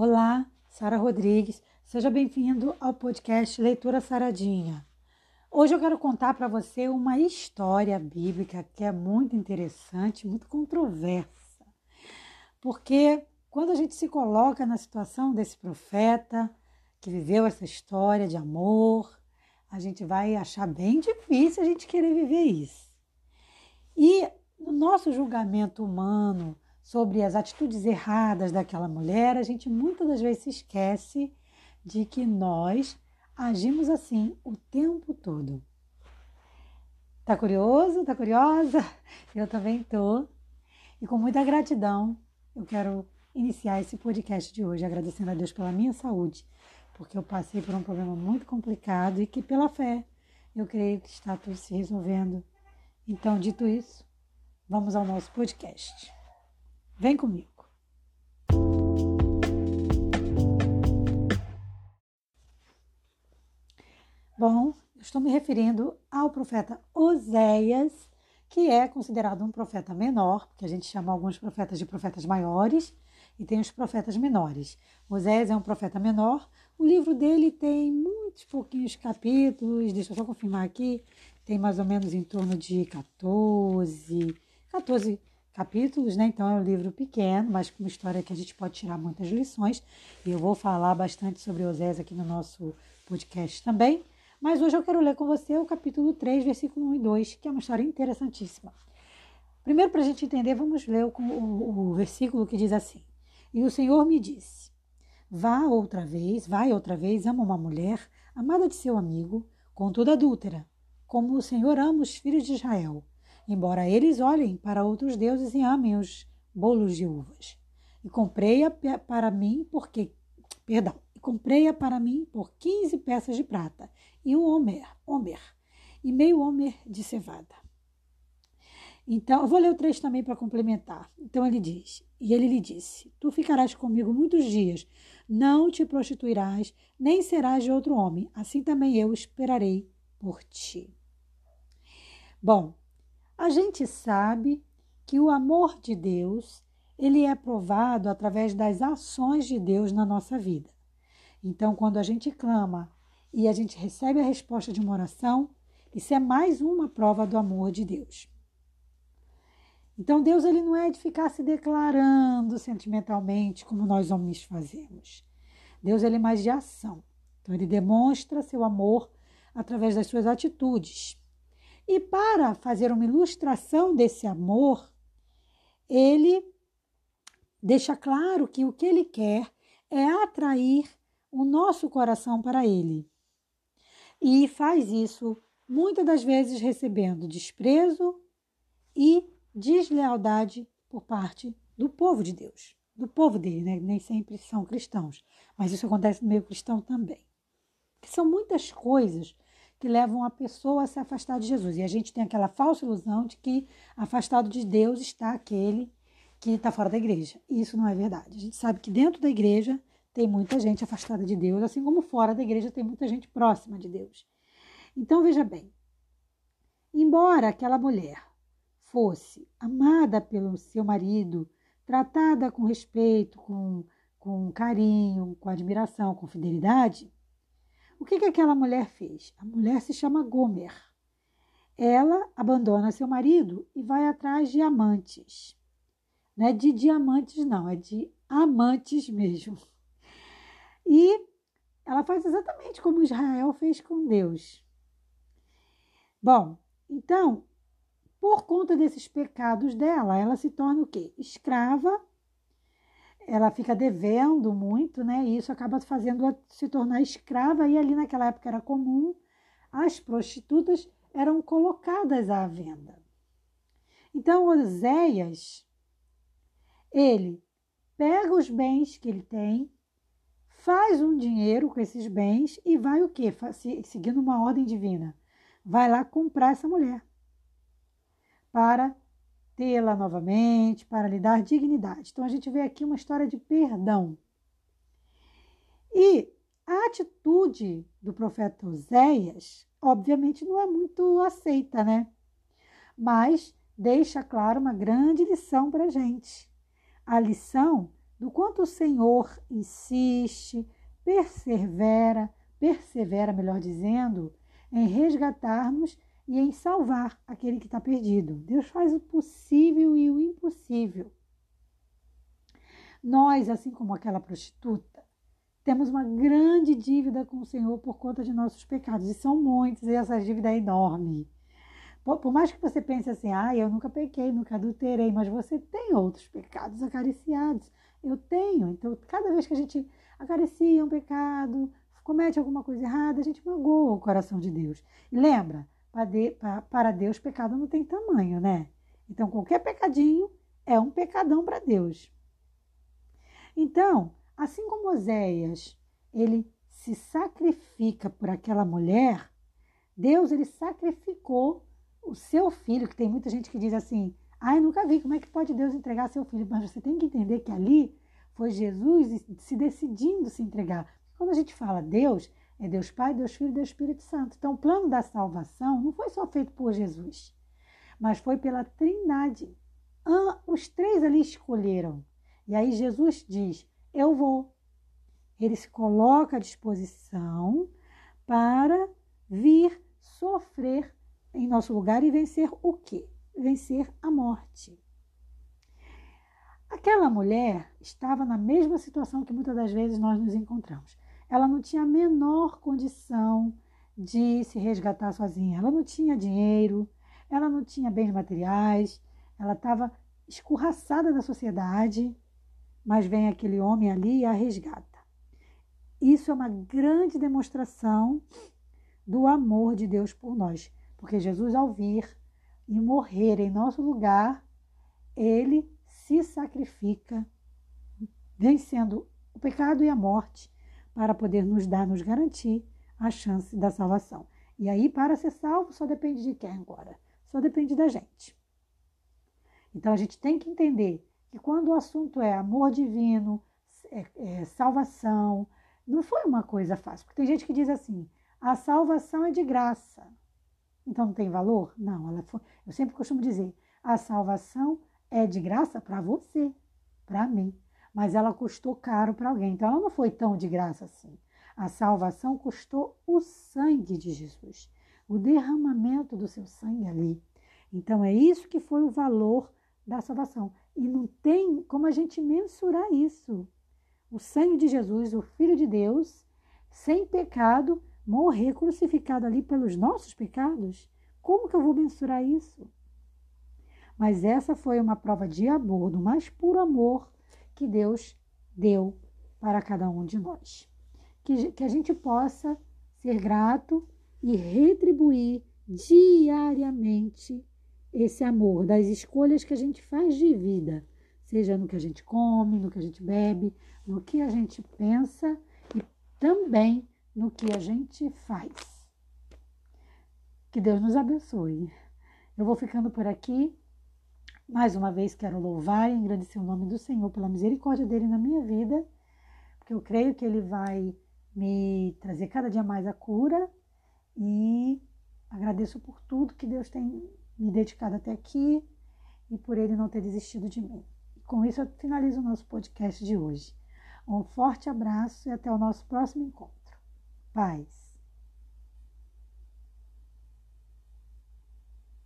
Olá, Sara Rodrigues. Seja bem-vindo ao podcast Leitura Saradinha. Hoje eu quero contar para você uma história bíblica que é muito interessante, muito controversa. Porque quando a gente se coloca na situação desse profeta que viveu essa história de amor, a gente vai achar bem difícil a gente querer viver isso. E no nosso julgamento humano, sobre as atitudes erradas daquela mulher, a gente muitas das vezes se esquece de que nós agimos assim o tempo todo. Tá curioso? Tá curiosa? Eu também tô. E com muita gratidão, eu quero iniciar esse podcast de hoje agradecendo a Deus pela minha saúde, porque eu passei por um problema muito complicado e que pela fé eu creio que está tudo se resolvendo. Então, dito isso, vamos ao nosso podcast. Vem comigo. Bom, estou me referindo ao profeta Oséias, que é considerado um profeta menor, porque a gente chama alguns profetas de profetas maiores e tem os profetas menores. Oséias é um profeta menor. O livro dele tem muitos pouquinhos capítulos, deixa eu só confirmar aqui, tem mais ou menos em torno de 14, 14 capítulos, né? Então é um livro pequeno, mas com uma história que a gente pode tirar muitas lições. E eu vou falar bastante sobre Osés aqui no nosso podcast também. Mas hoje eu quero ler com você o capítulo 3, versículo 1 e 2, que é uma história interessantíssima. Primeiro, para a gente entender, vamos ler o, o, o versículo que diz assim: E o Senhor me disse: Vá outra vez, vai outra vez, ama uma mulher, amada de seu amigo, contudo adúltera, como o Senhor ama os filhos de Israel embora eles olhem para outros deuses e amem os bolos de uvas. E comprei-a para mim porque, perdão, comprei-a para mim por 15 peças de prata e um homer, homer e meio homer de cevada. Então, eu vou ler o trecho também para complementar. Então ele diz: E ele lhe disse: Tu ficarás comigo muitos dias, não te prostituirás, nem serás de outro homem. Assim também eu esperarei por ti. Bom, a gente sabe que o amor de Deus, ele é provado através das ações de Deus na nossa vida. Então, quando a gente clama e a gente recebe a resposta de uma oração, isso é mais uma prova do amor de Deus. Então, Deus ele não é de ficar se declarando sentimentalmente como nós homens fazemos. Deus ele é mais de ação. Então, ele demonstra seu amor através das suas atitudes. E para fazer uma ilustração desse amor, ele deixa claro que o que ele quer é atrair o nosso coração para ele. E faz isso muitas das vezes recebendo desprezo e deslealdade por parte do povo de Deus, do povo dele, né? nem sempre são cristãos, mas isso acontece no meio cristão também. São muitas coisas que levam a pessoa a se afastar de Jesus. E a gente tem aquela falsa ilusão de que afastado de Deus está aquele que está fora da igreja. E isso não é verdade. A gente sabe que dentro da igreja tem muita gente afastada de Deus, assim como fora da igreja tem muita gente próxima de Deus. Então veja bem, embora aquela mulher fosse amada pelo seu marido, tratada com respeito, com, com carinho, com admiração, com fidelidade, o que, que aquela mulher fez? A mulher se chama Gomer. Ela abandona seu marido e vai atrás de amantes. Não é de diamantes, não, é de amantes mesmo. E ela faz exatamente como Israel fez com Deus. Bom, então, por conta desses pecados dela, ela se torna o quê? Escrava ela fica devendo muito, né? E isso acaba fazendo-a se tornar escrava. E ali naquela época era comum, as prostitutas eram colocadas à venda. Então Oséias, ele pega os bens que ele tem, faz um dinheiro com esses bens e vai o quê? Seguindo uma ordem divina. Vai lá comprar essa mulher para tê-la novamente, para lhe dar dignidade. Então a gente vê aqui uma história de perdão. E a atitude do profeta Oséias, obviamente, não é muito aceita, né? Mas deixa claro uma grande lição para a gente. A lição do quanto o Senhor insiste, persevera, persevera, melhor dizendo, em resgatarmos e em salvar aquele que está perdido. Deus faz o possível e o impossível. Nós, assim como aquela prostituta, temos uma grande dívida com o Senhor por conta de nossos pecados, e são muitos, e essa dívida é enorme. Por, mais que você pense assim, ah, eu nunca pequei, nunca adulterei, mas você tem outros pecados acariciados. Eu tenho. Então, cada vez que a gente acaricia um pecado, comete alguma coisa errada, a gente magoa o coração de Deus. E lembra, para Deus, pecado não tem tamanho, né? Então, qualquer pecadinho é um pecadão para Deus. Então, assim como Oséias, ele se sacrifica por aquela mulher, Deus ele sacrificou o seu filho, que tem muita gente que diz assim, ai, nunca vi, como é que pode Deus entregar seu filho? Mas você tem que entender que ali foi Jesus se decidindo se entregar. Quando a gente fala Deus, é Deus Pai, Deus Filho e Deus Espírito Santo. Então, o plano da salvação não foi só feito por Jesus, mas foi pela Trindade. Os três ali escolheram. E aí Jesus diz: Eu vou. Ele se coloca à disposição para vir sofrer em nosso lugar e vencer o quê? Vencer a morte. Aquela mulher estava na mesma situação que muitas das vezes nós nos encontramos. Ela não tinha a menor condição de se resgatar sozinha. Ela não tinha dinheiro, ela não tinha bens materiais, ela estava escorraçada da sociedade, mas vem aquele homem ali e a resgata. Isso é uma grande demonstração do amor de Deus por nós, porque Jesus, ao vir e morrer em nosso lugar, ele se sacrifica, vencendo o pecado e a morte, para poder nos dar, nos garantir a chance da salvação. E aí, para ser salvo, só depende de quem agora? Só depende da gente. Então, a gente tem que entender que quando o assunto é amor divino, é, é, salvação, não foi uma coisa fácil. Porque tem gente que diz assim: a salvação é de graça. Então não tem valor? Não, ela foi, eu sempre costumo dizer: a salvação é de graça para você, para mim, mas ela custou caro para alguém. Então ela não foi tão de graça assim. A salvação custou o sangue de Jesus, o derramamento do seu sangue ali. Então é isso que foi o valor da salvação. E não tem como a gente mensurar isso. O sangue de Jesus, o Filho de Deus, sem pecado, morrer crucificado ali pelos nossos pecados. Como que eu vou mensurar isso? Mas essa foi uma prova de amor, do mais puro amor que Deus deu para cada um de nós. Que, que a gente possa ser grato e retribuir diariamente esse amor das escolhas que a gente faz de vida, seja no que a gente come, no que a gente bebe, no que a gente pensa e também no que a gente faz. Que Deus nos abençoe. Eu vou ficando por aqui. Mais uma vez quero louvar e agradecer o nome do Senhor pela misericórdia dele na minha vida, porque eu creio que ele vai me trazer cada dia mais a cura e agradeço por tudo que Deus tem me dedicado até aqui e por ele não ter desistido de mim. Com isso eu finalizo o nosso podcast de hoje. Um forte abraço e até o nosso próximo encontro. Paz.